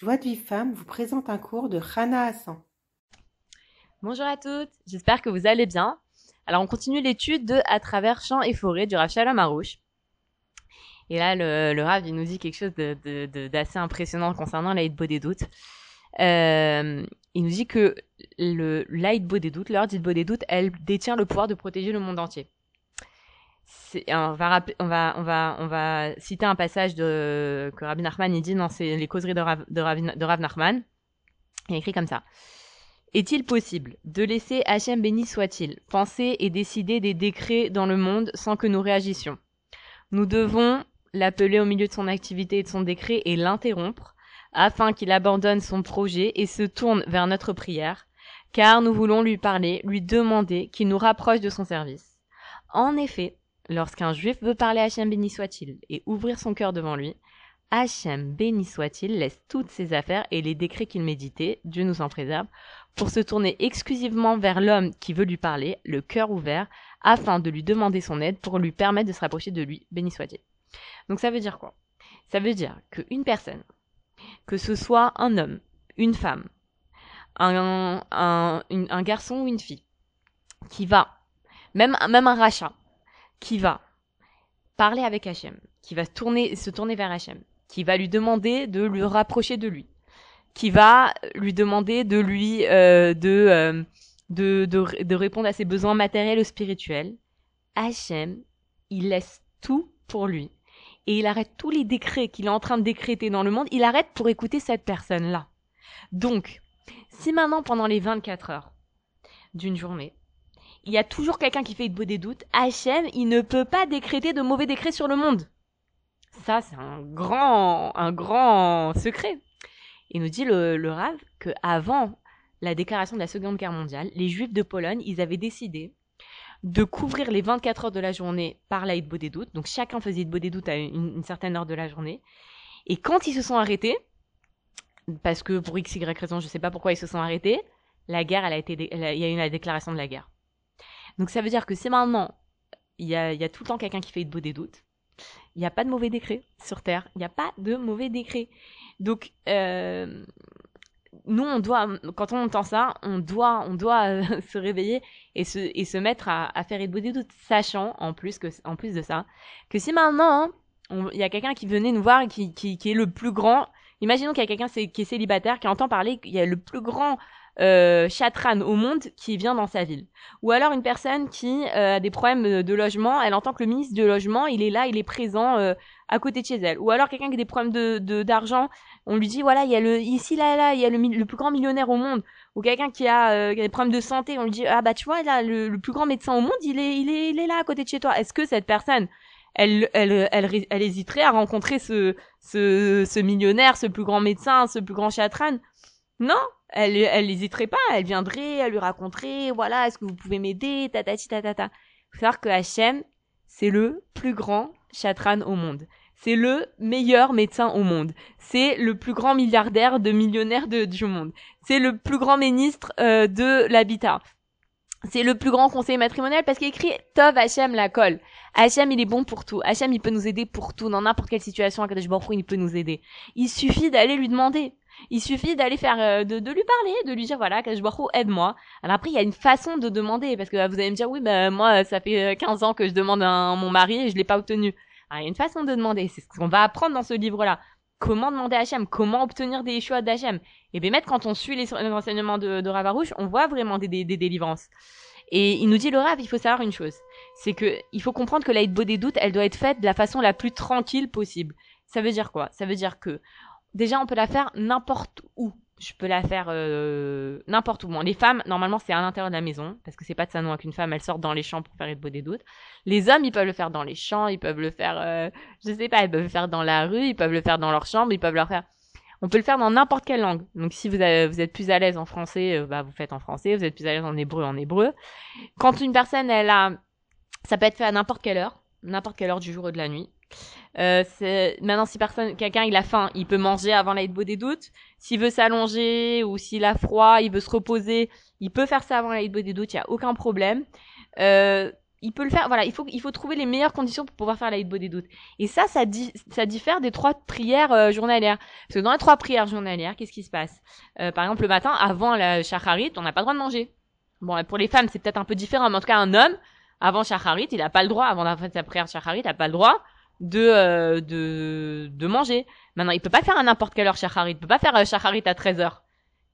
Joie de vie femme vous présente un cours de Rana Hassan. Bonjour à toutes, j'espère que vous allez bien. Alors on continue l'étude de À travers champs et forêts du Rav Shalom Harouche. Et là, le, le Rav, il nous dit quelque chose d'assez impressionnant concernant l'Aïd des doutes. Euh, il nous dit que l'Aïd des doutes, l'heure des doutes, elle détient le pouvoir de protéger le monde entier. On va, on, va, on, va, citer un passage de, que Rabbi Nachman il dit dans les causeries de Rav, de, Rav, de Nachman. Il écrit comme ça. Est-il possible de laisser Hachem béni soit-il penser et décider des décrets dans le monde sans que nous réagissions? Nous devons l'appeler au milieu de son activité et de son décret et l'interrompre afin qu'il abandonne son projet et se tourne vers notre prière, car nous voulons lui parler, lui demander qu'il nous rapproche de son service. En effet, lorsqu'un juif veut parler à Hachem béni soit-il et ouvrir son cœur devant lui, Hachem béni soit-il laisse toutes ses affaires et les décrets qu'il méditait, Dieu nous en préserve, pour se tourner exclusivement vers l'homme qui veut lui parler, le cœur ouvert, afin de lui demander son aide pour lui permettre de se rapprocher de lui, béni soit-il. Donc ça veut dire quoi? Ça veut dire qu'une personne, que ce soit un homme, une femme, un, un, garçon ou une fille, qui va, même, même un rachat, qui va parler avec Hachem, qui va tourner, se tourner vers Hachem, qui va lui demander de lui rapprocher de lui, qui va lui demander de lui euh, de, euh, de, de, de répondre à ses besoins matériels ou spirituels. Hachem, il laisse tout pour lui et il arrête tous les décrets qu'il est en train de décréter dans le monde, il arrête pour écouter cette personne-là. Donc, si maintenant pendant les 24 heures d'une journée, il y a toujours quelqu'un qui fait beau des doutes, Hachem, il ne peut pas décréter de mauvais décrets sur le monde. Ça, c'est un grand, un grand secret. Il nous dit le, le Rav que avant la déclaration de la Seconde Guerre mondiale, les Juifs de Pologne, ils avaient décidé de couvrir les 24 heures de la journée par la des doutes. Donc chacun faisait des doutes à une, certaine heure de la journée. Et quand ils se sont arrêtés, parce que pour x, y raison, je sais pas pourquoi ils se sont arrêtés, la guerre, elle a été, il y a eu la déclaration de la guerre. Donc ça veut dire que si maintenant, il y a, tout le temps quelqu'un qui fait de beau des doutes, il n'y a pas de mauvais décret sur Terre. Il n'y a pas de mauvais décret. Donc, euh, nous, on doit, quand on entend ça, on doit, on doit euh, se réveiller et se, et se mettre à, faire des doutes, sachant, en plus, que, en plus de ça, que si maintenant, il y a quelqu'un qui venait nous voir, qui, qui, qui est le plus grand, imaginons qu'il y a quelqu'un qui est célibataire, qui entend parler qu'il y a le plus grand euh, chatran au monde qui vient dans sa ville. Ou alors une personne qui euh, a des problèmes de logement, elle entend que le ministre du logement, il est là, il est présent euh, à côté de chez elle. Ou alors quelqu'un qui a des problèmes de d'argent, on lui dit voilà, il y a le ici là là, il y a le, le plus grand millionnaire au monde. Ou quelqu'un qui a, euh, des problèmes de santé, on lui dit ah bah tu vois là le, le plus grand médecin au monde, il est il est il est là à côté de chez toi. Est-ce que cette personne elle, elle, elle, elle, hésiterait à rencontrer ce, ce, ce millionnaire, ce plus grand médecin, ce plus grand chatran? Non, elle, elle n'hésiterait pas, elle viendrait, elle lui raconterait, voilà, est-ce que vous pouvez m'aider, tatati tatata. Faut savoir que Hachem, c'est le plus grand chatran au monde. C'est le meilleur médecin au monde. C'est le plus grand milliardaire de millionnaires de, du monde. C'est le plus grand ministre euh, de l'habitat. C'est le plus grand conseiller matrimonial parce qu'il écrit Tov Hachem la colle. Hachem il est bon pour tout. Hachem il peut nous aider pour tout. Dans n'importe quelle situation, à Kadosh il peut nous aider. Il suffit d'aller lui demander. Il suffit d'aller faire, euh, de, de, lui parler, de lui dire voilà, Kadosh Baruch aide-moi. Alors après il y a une façon de demander parce que vous allez me dire oui ben moi ça fait 15 ans que je demande à mon mari et je l'ai pas obtenu. Alors, il y a une façon de demander. C'est ce qu'on va apprendre dans ce livre-là. Comment demander à Hachem? Comment obtenir des choix d'Hachem? Et bien, quand on suit les, enseignements de, de Ravarouche, on voit vraiment des, des, des, délivrances. Et il nous dit, le Rav, il faut savoir une chose. C'est que, il faut comprendre que l'aide des doutes, elle doit être faite de la façon la plus tranquille possible. Ça veut dire quoi? Ça veut dire que, déjà, on peut la faire n'importe où je peux la faire euh, n'importe où. Bon, les femmes, normalement, c'est à l'intérieur de la maison, parce que c'est pas de ça non qu'une femme, elle sort dans les champs pour faire beau des doutes. Les hommes, ils peuvent le faire dans les champs, ils peuvent le faire, euh, je sais pas, ils peuvent le faire dans la rue, ils peuvent le faire dans leur chambre, ils peuvent le faire. On peut le faire dans n'importe quelle langue. Donc, si vous, vous êtes plus à l'aise en français, euh, bah, vous faites en français. Vous êtes plus à l'aise en hébreu, en hébreu. Quand une personne, elle a, ça peut être fait à n'importe quelle heure, n'importe quelle heure du jour ou de la nuit. Euh, maintenant si personne quelqu'un il a faim il peut manger avant l'aide des doutes s'il veut s'allonger ou s'il a froid il veut se reposer il peut faire ça avant l'aide des doutes il y a aucun problème euh, il peut le faire. Voilà, il faut, il faut trouver les meilleures conditions pour pouvoir faire la hitbo des doutes. Et ça, ça, ça diffère des trois prières euh, journalières. Parce que dans les trois prières journalières, qu'est-ce qui se passe? Euh, Par exemple, le matin, avant la shacharit, on n'a pas le droit de manger. Bon, pour les femmes, c'est peut-être un peu différent, mais en tout cas, un homme, avant shacharit, il n'a pas le droit, avant la fin sa prière shacharit, il n'a pas le droit de, euh, de, de manger. Maintenant, il peut pas faire à n'importe quelle heure shacharit. Il peut pas faire euh, shacharit à 13 heures.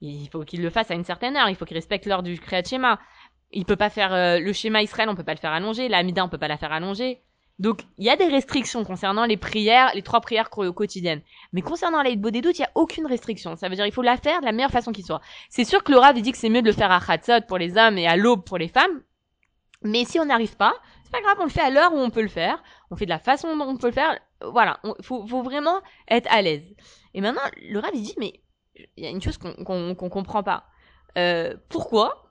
Il faut qu'il le fasse à une certaine heure. Il faut qu'il respecte l'heure du Kriyat Shema il peut pas faire euh, le schéma Israël, on peut pas le faire allonger, la Amida, on peut pas la faire allonger. Donc, il y a des restrictions concernant les prières, les trois prières quotidiennes. Mais concernant l'aide des doutes, il y a aucune restriction. Ça veut dire il faut la faire de la meilleure façon qui soit. C'est sûr que Rav, dit que c'est mieux de le faire à Khatzot pour les hommes et à l'aube pour les femmes. Mais si on n'arrive pas, c'est pas grave, on le fait à l'heure où on peut le faire. On fait de la façon dont on peut le faire. Voilà, il faut, vraiment être à l'aise. Et maintenant, le Rav, il dit, mais il y a une chose qu'on qu'on comprend pas. Euh, pourquoi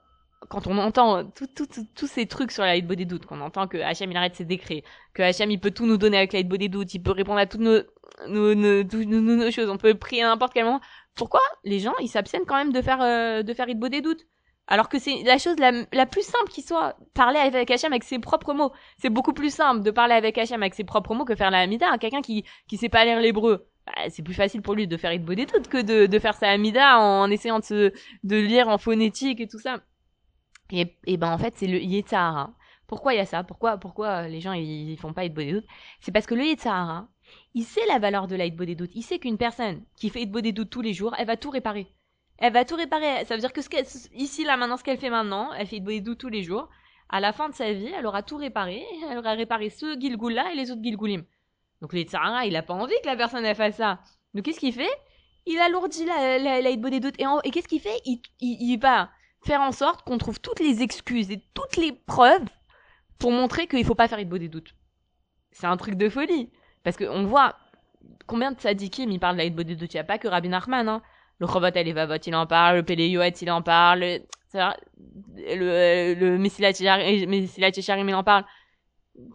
quand on entend tous ces trucs sur la hitbo des doutes, qu'on entend que Hachem il arrête ses décrets, que Hachem il peut tout nous donner avec la hitbo des doutes, il peut répondre à toutes nos, nos, nos, nos, choses, on peut prier à n'importe quel moment. Pourquoi les gens ils s'abstiennent quand même de faire euh, de faire des doutes alors que c'est la chose la, plus simple qui soit parler avec Hachem avec ses propres mots. C'est beaucoup plus simple de parler avec Hachem avec ses propres mots que faire la Hamida. Quelqu'un qui qui sait pas lire l'hébreu, bah, c'est plus facile pour lui de faire hitbo des doutes que de, de faire sa Hamida en essayant de se de lire en phonétique et tout ça. Et, et ben en fait, c'est le Yetzahara. Pourquoi il y a ça? Pourquoi pourquoi les gens ils, font pas Hitbo des C'est parce que le Yetzahara, il sait la valeur de la des doutes. Il sait qu'une personne qui fait Hitbo des doutes tous les jours, elle va tout réparer. Elle va tout réparer. Ça veut dire que ce ici, là, maintenant, ce qu'elle fait maintenant, elle fait des doutes tous les jours. À la fin de sa vie, elle aura tout réparé. Elle aura réparé ce Gilgul-là et les autres Gilgulim. Donc le Yetzahara, il a pas envie que la personne fasse ça. Donc qu'est-ce qu'il fait? Il alourdit la, la, des doutes. Et, et qu'est-ce qu'il fait? Il, il, va faire en sorte qu'on trouve toutes les excuses et toutes les preuves pour montrer qu'il faut pas faire beau des doutes. C'est un truc de folie. Parce qu'on voit combien de sadikim il parle de la des doutes. Il n'y a pas que Rabbi Nachman, hein. Le Chobot Elevavot, il en parle. Le Pele il en parle. Le, le, le il en parle.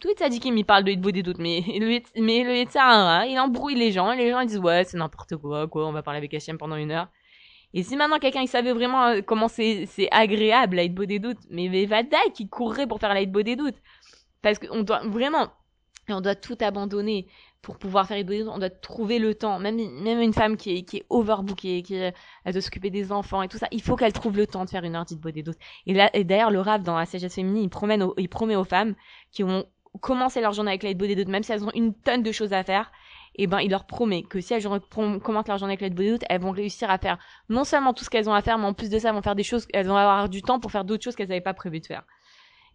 Les sadikim, il parle de Hitbo des doutes. Mais le, mais le il embrouille les gens. Les gens, disent, ouais, c'est n'importe quoi, quoi. On va parler avec Hachem pendant une heure. Et si maintenant quelqu'un il savait vraiment euh, comment c'est agréable la beau des doutes, mais, Vadaï qui courrait pour faire la beau des doutes, parce qu'on doit vraiment on doit tout abandonner pour pouvoir faire des. On doit trouver le temps. Même même une femme qui est qui est overbookée, qui elle doit s'occuper des enfants et tout ça, il faut qu'elle trouve le temps de faire une heure beau des doutes. Et là et d'ailleurs le Rav dans la sagesse féminine, il promet il promet aux femmes qui ont commencé leur journée avec la des doutes, même si elles ont une tonne de choses à faire, et eh ben il leur promet que si elles commencent leur journée avec l'aide de doute, elles vont réussir à faire non seulement tout ce qu'elles ont à faire, mais en plus de ça, elles vont faire des choses, elles vont avoir du temps pour faire d'autres choses qu'elles n'avaient pas prévu de faire.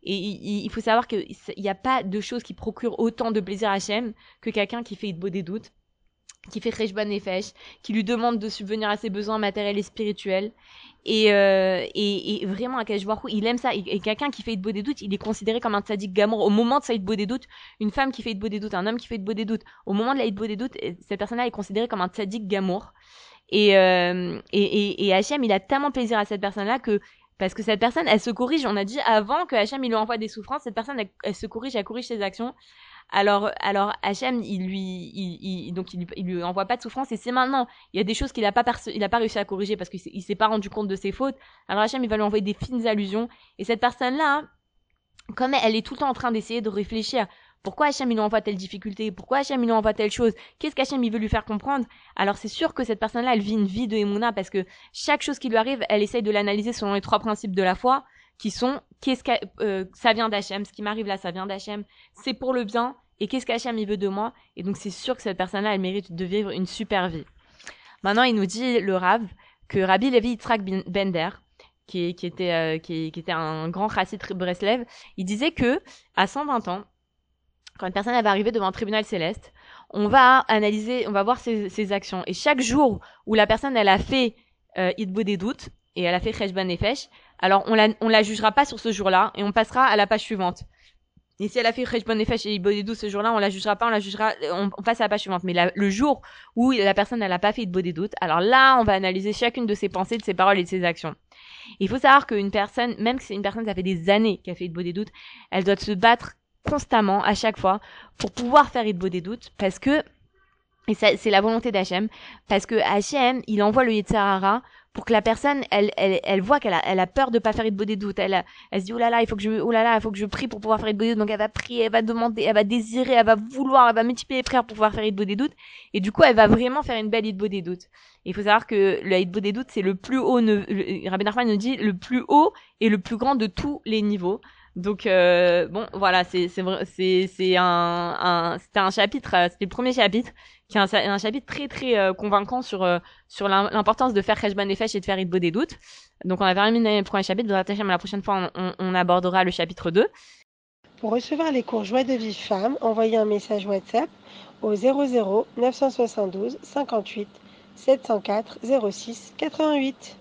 Et il, faut savoir qu'il n'y a pas de choses qui procurent autant de plaisir à Hachem que quelqu'un qui fait beau des doutes qui fait Rejban Nefesh, qui lui demande de subvenir à ses besoins matériels et spirituels. Et, euh, et, et vraiment, il aime ça. Et, quelqu'un qui fait beau des doutes, il est considéré comme un tzaddik gamour. Au moment de sa beau des doutes, une femme qui fait beau des doutes, un homme qui fait beau des doutes, au moment de la beau des doutes, cette personne-là est considérée comme un tzaddik gamour. Et, euh, et, et, et Hachem, il a tellement plaisir à cette personne-là que parce que cette personne, elle se corrige. On a dit avant que Hachem il lui envoie des souffrances, cette personne, elle, elle se corrige, elle corrige ses actions. Alors, alors Hachem, il lui, il, donc il, il, lui envoie pas de souffrance et c'est maintenant. Il y a des choses qu'il a pas il a pas réussi à corriger parce qu'il s'est pas rendu compte de ses fautes. Alors Hachem, il va lui envoyer des fines allusions et cette personne-là, comme elle est tout le temps en train d'essayer de réfléchir. Pourquoi Hachem il envoie telle difficulté? Pourquoi Hachem il envoie telle chose? Qu'est-ce qu'Hachem il veut lui faire comprendre? Alors c'est sûr que cette personne-là, elle vit une vie de Emouna parce que chaque chose qui lui arrive, elle essaye de l'analyser selon les trois principes de la foi qui sont qu'est-ce que euh, ça vient d'Hachem, ce qui m'arrive là, ça vient d'Hachem, c'est pour le bien, et qu'est-ce qu'Hachem il veut de moi, et donc c'est sûr que cette personne-là, elle mérite de vivre une super vie. Maintenant, il nous dit, le Rav, que Rabbi Levi Yitzhak Bender, qui, qui, était, euh, qui, qui, était un grand chassid Breslev, il disait que, à 120 ans, quand une personne va arriver devant un tribunal céleste, on va analyser, on va voir ses, ses actions. Et chaque jour où la personne, elle a fait euh, des doutes, et elle a fait Cheshban Nefesh, alors on la, on la jugera pas sur ce jour-là et on passera à la page suivante. Et si elle a fait Cheshbon Nefesh et Ibodedou ce jour-là, on la jugera pas, on la jugera, on, passe à la page suivante. Mais le jour où la personne n'a pas fait de doutes, alors là, on va analyser chacune de ses pensées, de ses paroles et de ses actions. Il faut savoir qu'une personne, même si c'est une personne, ça fait des années qu'elle fait des doutes, elle doit se battre constamment, à chaque fois, pour pouvoir faire des doutes, parce que Et c'est la volonté d'Hachem, parce que Hachem, il envoie le Yetzirara pour que la personne, elle, elle, elle voit qu'elle a, elle a peur de pas faire de doute. Elle, elle se dit, oh là là, il faut que je, oh là là, il faut que je prie pour pouvoir faire doute. Donc elle va prier, elle va demander, elle va désirer, elle va vouloir, elle va multiplier les prières pour pouvoir faire des doutes. Et du coup, elle va vraiment faire une belle des doutes. Il faut savoir que le des doutes, c'est le plus haut, Rabbi Nachman nous dit, le plus haut et le plus grand de tous les niveaux. Donc euh, bon, voilà, c'est c'est c'est c'est un, un c'était un chapitre, euh, c'était le premier chapitre qui est un, chapitre très très euh, convaincant sur euh, sur l'importance de faire Kheshban Nefesh et de faire Idbo des doutes. Donc on a terminé le premier chapitre, mais la prochaine fois on, on, abordera le chapitre 2. Pour recevoir les cours Joie de vie femme, envoyez un message WhatsApp au 00 972 58 704 06 88.